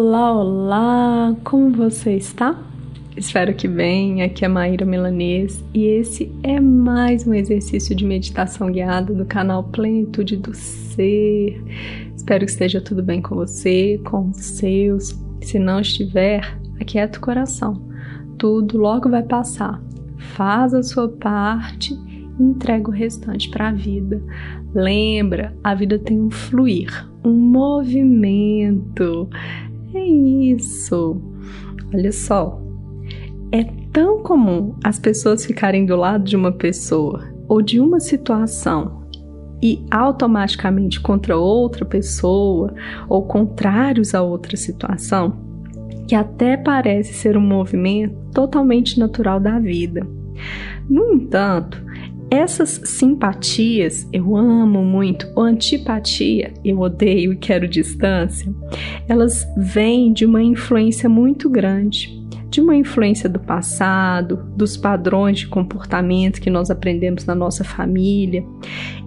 Olá, olá! Como você está? Espero que bem. Aqui é Maíra Milanês e esse é mais um exercício de meditação guiada do canal Plenitude do Ser. Espero que esteja tudo bem com você, com os seus. Se não estiver, aquieta o coração. Tudo logo vai passar. Faz a sua parte e entrega o restante para a vida. Lembra, a vida tem um fluir, um movimento. Isso. Olha só. É tão comum as pessoas ficarem do lado de uma pessoa ou de uma situação e automaticamente contra outra pessoa ou contrários a outra situação, que até parece ser um movimento totalmente natural da vida. No entanto, essas simpatias eu amo muito, ou antipatia eu odeio e quero distância, elas vêm de uma influência muito grande, de uma influência do passado, dos padrões de comportamento que nós aprendemos na nossa família.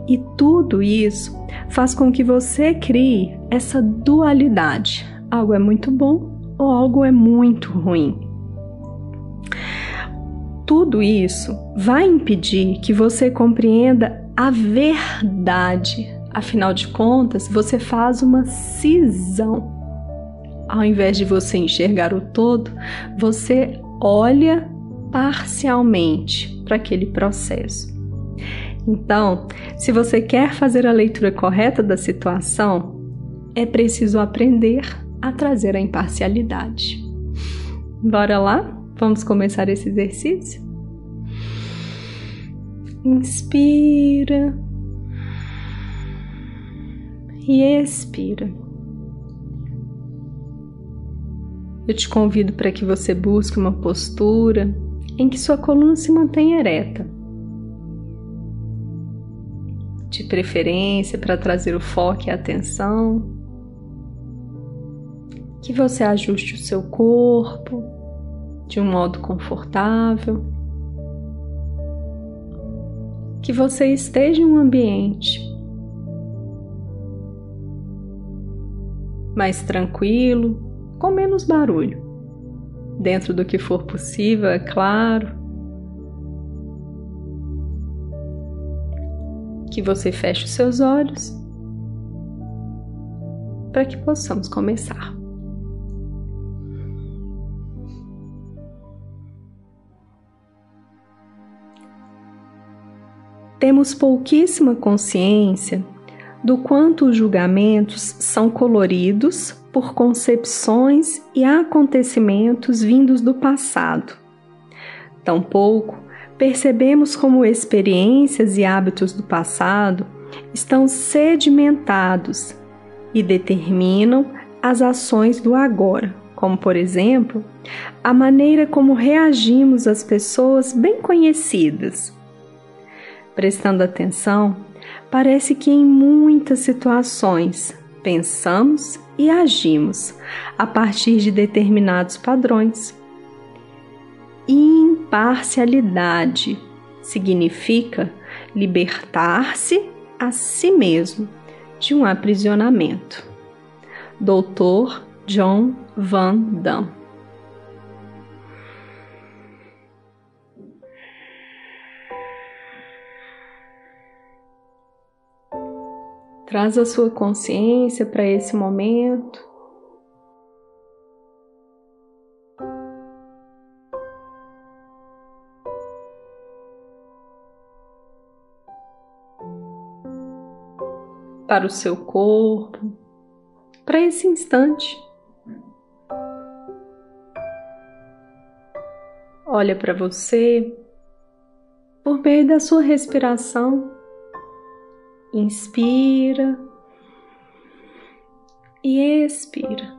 E tudo isso faz com que você crie essa dualidade. Algo é muito bom ou algo é muito ruim tudo isso vai impedir que você compreenda a verdade. Afinal de contas, você faz uma cisão. Ao invés de você enxergar o todo, você olha parcialmente para aquele processo. Então, se você quer fazer a leitura correta da situação, é preciso aprender a trazer a imparcialidade. Bora lá? Vamos começar esse exercício? Inspira e expira. Eu te convido para que você busque uma postura em que sua coluna se mantenha ereta. De preferência para trazer o foco e a atenção. Que você ajuste o seu corpo de um modo confortável. Que você esteja em um ambiente mais tranquilo, com menos barulho, dentro do que for possível, é claro. Que você feche os seus olhos para que possamos começar. Temos pouquíssima consciência do quanto os julgamentos são coloridos por concepções e acontecimentos vindos do passado. Tampouco percebemos como experiências e hábitos do passado estão sedimentados e determinam as ações do agora, como, por exemplo, a maneira como reagimos às pessoas bem conhecidas Prestando atenção, parece que em muitas situações pensamos e agimos a partir de determinados padrões. Imparcialidade significa libertar-se a si mesmo de um aprisionamento. Doutor John Van Damme Traz a sua consciência para esse momento. Para o seu corpo, para esse instante. Olha para você por meio da sua respiração. Inspira e expira.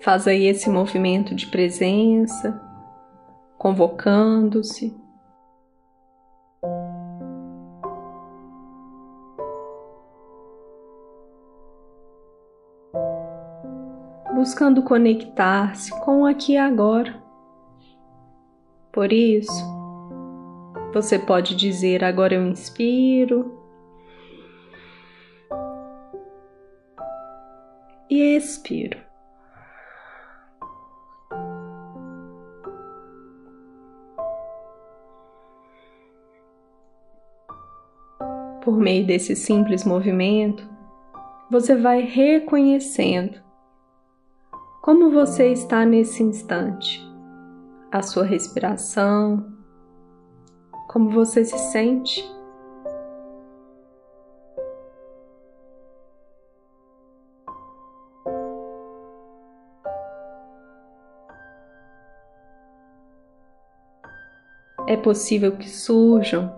Faz aí esse movimento de presença, convocando-se. Buscando conectar-se com o aqui e agora. Por isso, você pode dizer: agora eu inspiro. E expiro. Por meio desse simples movimento, você vai reconhecendo como você está nesse instante a sua respiração, como você se sente. É possível que surjam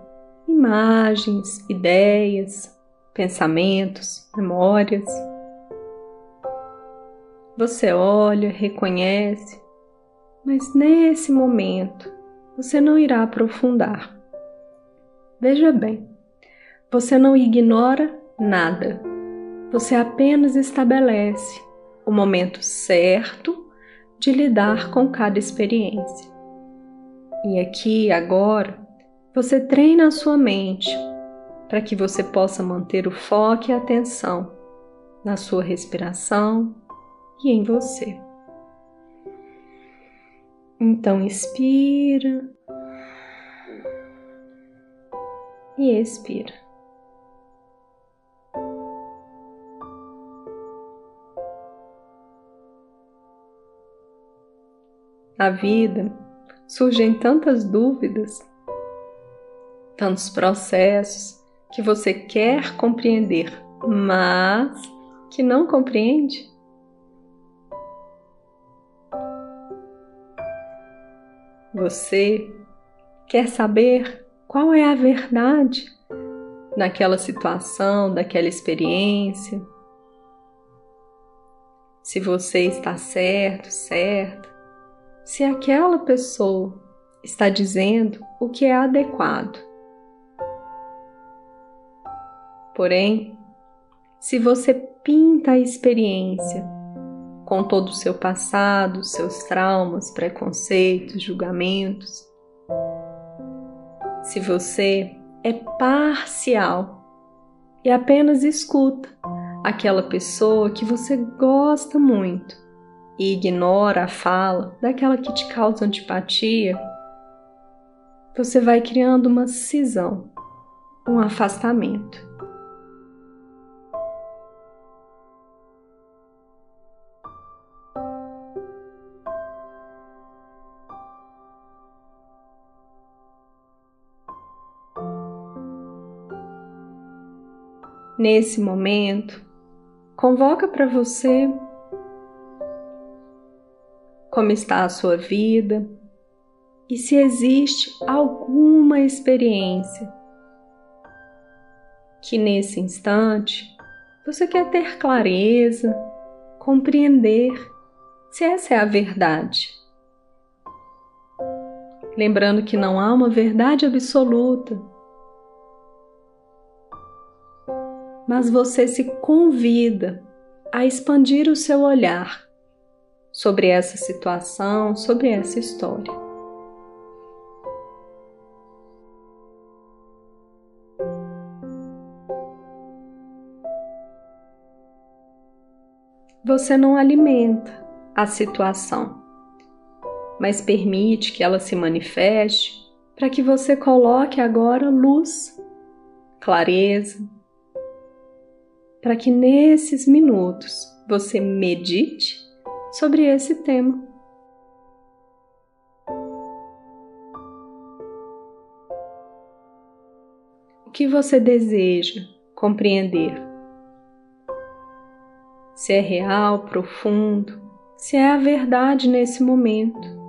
imagens, ideias, pensamentos, memórias. Você olha, reconhece, mas nesse momento você não irá aprofundar. Veja bem, você não ignora nada, você apenas estabelece o momento certo de lidar com cada experiência. E aqui, agora, você treina a sua mente para que você possa manter o foco e a atenção na sua respiração e em você. Então, inspira e expira. Na vida surgem tantas dúvidas tantos processos que você quer compreender, mas que não compreende? Você quer saber qual é a verdade naquela situação, daquela experiência? Se você está certo, certa, se aquela pessoa está dizendo o que é adequado. Porém, se você pinta a experiência com todo o seu passado, seus traumas, preconceitos, julgamentos, se você é parcial e apenas escuta aquela pessoa que você gosta muito e ignora a fala daquela que te causa antipatia, você vai criando uma cisão, um afastamento. Nesse momento, convoca para você como está a sua vida e se existe alguma experiência que nesse instante você quer ter clareza, compreender se essa é a verdade. Lembrando que não há uma verdade absoluta mas você se convida a expandir o seu olhar sobre essa situação, sobre essa história. Você não alimenta a situação, mas permite que ela se manifeste para que você coloque agora luz, clareza, para que nesses minutos você medite sobre esse tema. O que você deseja compreender? Se é real, profundo, se é a verdade nesse momento.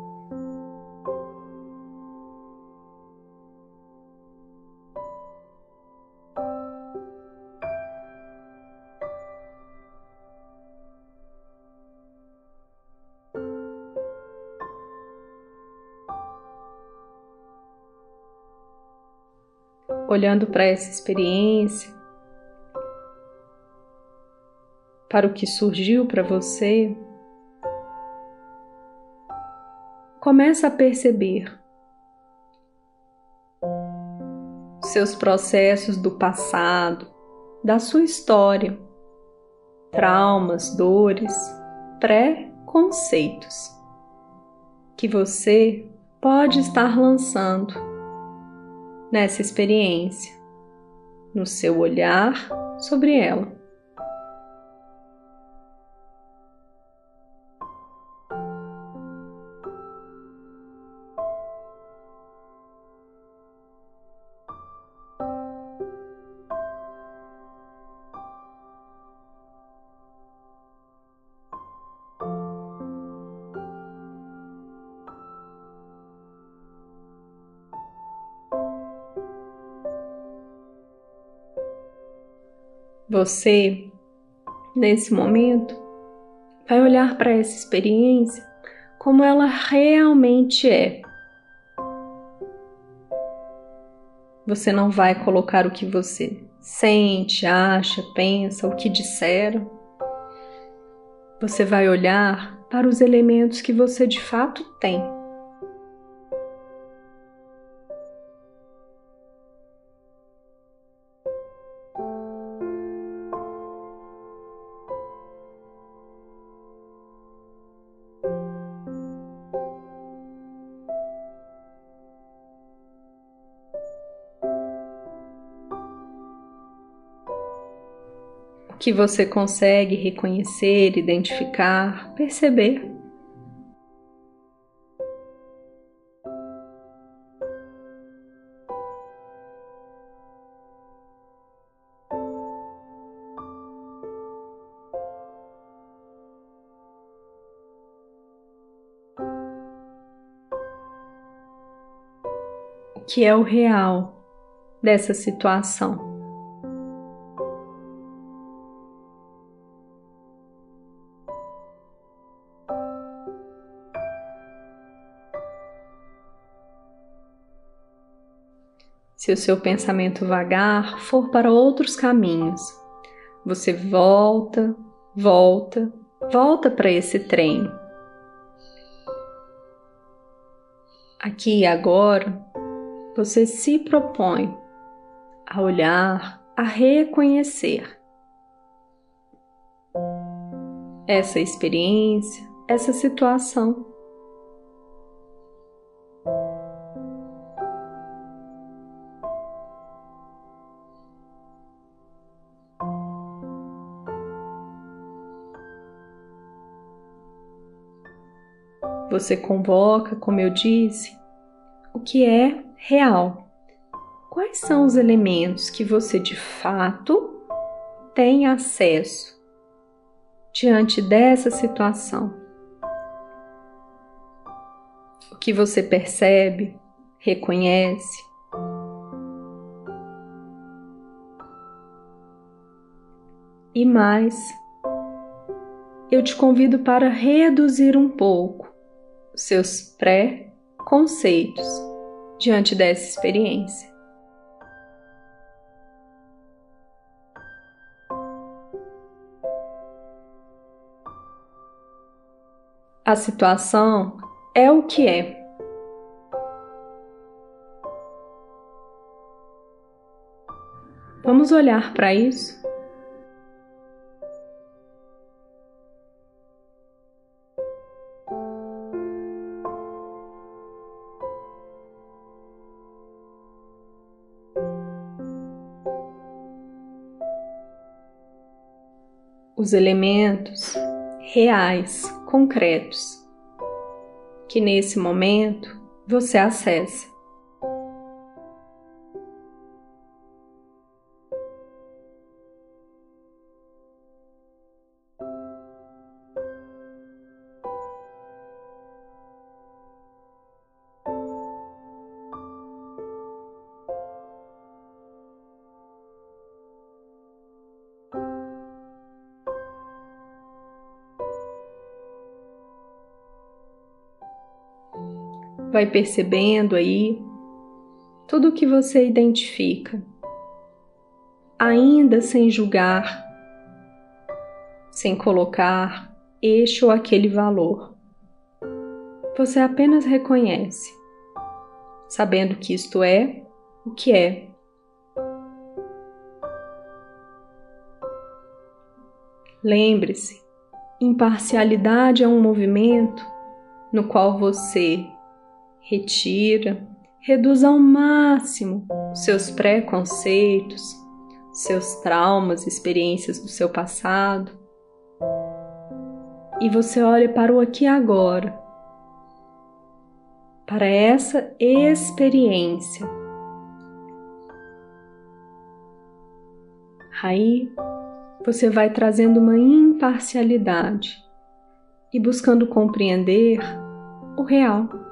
Olhando para essa experiência, para o que surgiu para você, começa a perceber seus processos do passado, da sua história, traumas, dores, pré-conceitos que você pode estar lançando nessa experiência, no seu olhar sobre ela. Você, nesse momento, vai olhar para essa experiência como ela realmente é. Você não vai colocar o que você sente, acha, pensa, o que disseram. Você vai olhar para os elementos que você de fato tem. Que você consegue reconhecer, identificar, perceber. Que é o real dessa situação? Se o seu pensamento vagar for para outros caminhos, você volta, volta, volta para esse treino. Aqui e agora, você se propõe a olhar, a reconhecer essa experiência, essa situação. Você convoca, como eu disse, o que é real. Quais são os elementos que você de fato tem acesso diante dessa situação? O que você percebe, reconhece? E mais, eu te convido para reduzir um pouco seus pré-conceitos diante dessa experiência. A situação é o que é. Vamos olhar para isso os elementos reais, concretos, que nesse momento você acessa. Vai percebendo aí tudo o que você identifica, ainda sem julgar, sem colocar este ou aquele valor. Você apenas reconhece, sabendo que isto é o que é. Lembre-se, imparcialidade é um movimento no qual você retira, reduz ao máximo seus preconceitos, seus traumas, experiências do seu passado. E você olha para o aqui e agora, para essa experiência. Aí você vai trazendo uma imparcialidade e buscando compreender o real.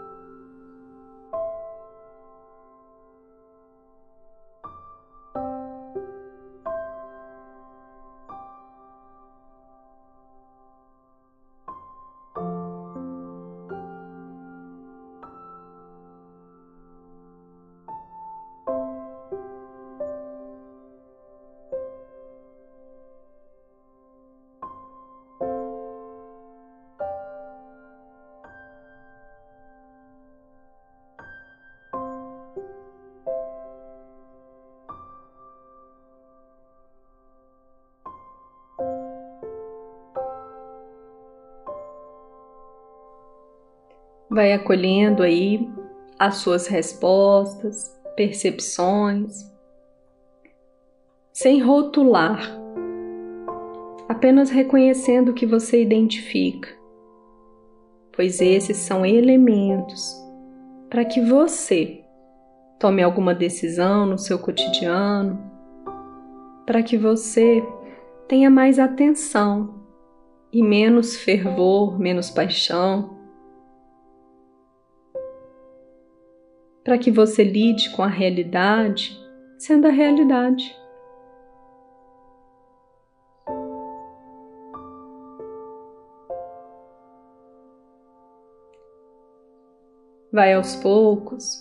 Vai acolhendo aí as suas respostas, percepções, sem rotular, apenas reconhecendo o que você identifica, pois esses são elementos para que você tome alguma decisão no seu cotidiano, para que você tenha mais atenção e menos fervor, menos paixão para que você lide com a realidade sendo a realidade. Vai aos poucos,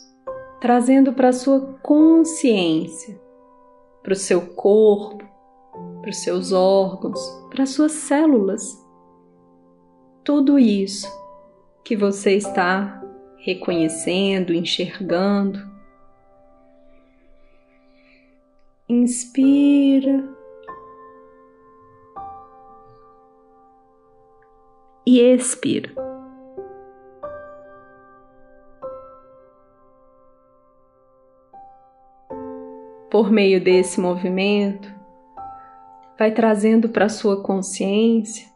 trazendo para a sua consciência, para o seu corpo, para os seus órgãos, para as suas células, tudo isso que você está reconhecendo, enxergando. Inspira e expira. Por meio desse movimento, vai trazendo para sua consciência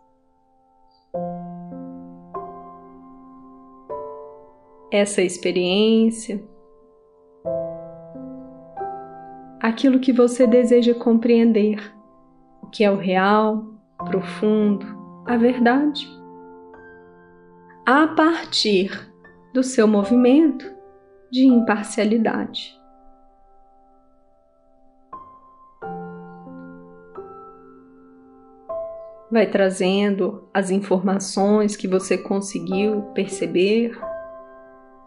essa experiência, aquilo que você deseja compreender, o que é o real, profundo, a verdade. A partir do seu movimento de imparcialidade. Vai trazendo as informações que você conseguiu perceber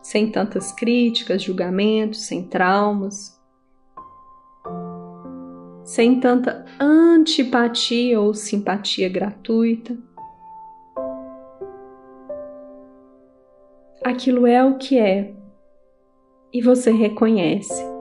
sem tantas críticas, julgamentos, sem traumas, sem tanta antipatia ou simpatia gratuita. Aquilo é o que é e você reconhece.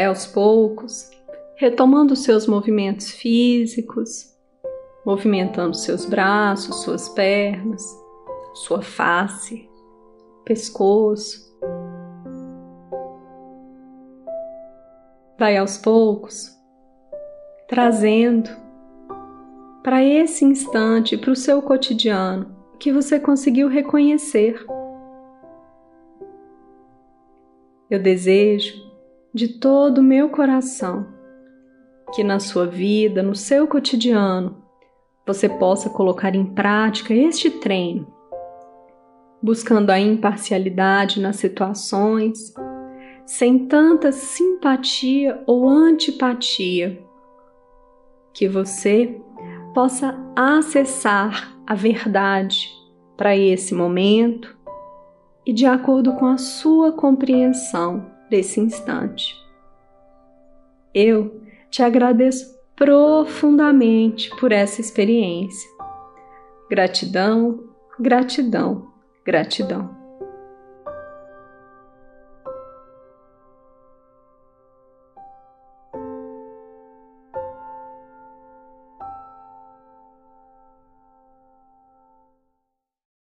Vai aos poucos, retomando seus movimentos físicos, movimentando seus braços, suas pernas, sua face, pescoço. Vai aos poucos, trazendo para esse instante, para o seu cotidiano, que você conseguiu reconhecer. Eu desejo de todo o meu coração que na sua vida, no seu cotidiano, você possa colocar em prática este treino, buscando a imparcialidade nas situações, sem tanta simpatia ou antipatia, que você possa acessar a verdade para esse momento e de acordo com a sua compreensão desse instante. Eu te agradeço profundamente por essa experiência. Gratidão, gratidão, gratidão.